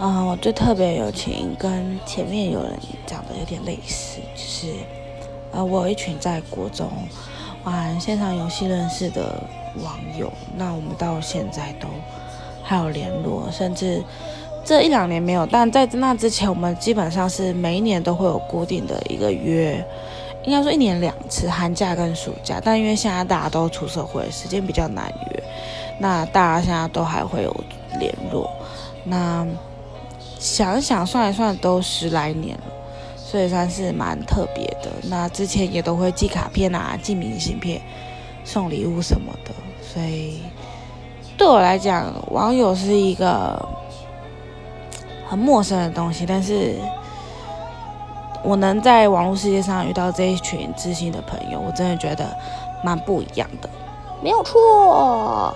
嗯，我最特别友情跟前面有人讲的有点类似，就是呃，我有一群在国中玩线上游戏认识的网友，那我们到现在都还有联络，甚至这一两年没有，但在那之前，我们基本上是每一年都会有固定的一个约，应该说一年两次，寒假跟暑假。但因为现在大家都出社会，时间比较难约，那大家现在都还会有联络，那。想想算一算都十来年了，所以算是蛮特别的。那之前也都会寄卡片啊、寄明信片、送礼物什么的，所以对我来讲，网友是一个很陌生的东西。但是我能在网络世界上遇到这一群知心的朋友，我真的觉得蛮不一样的，没有错。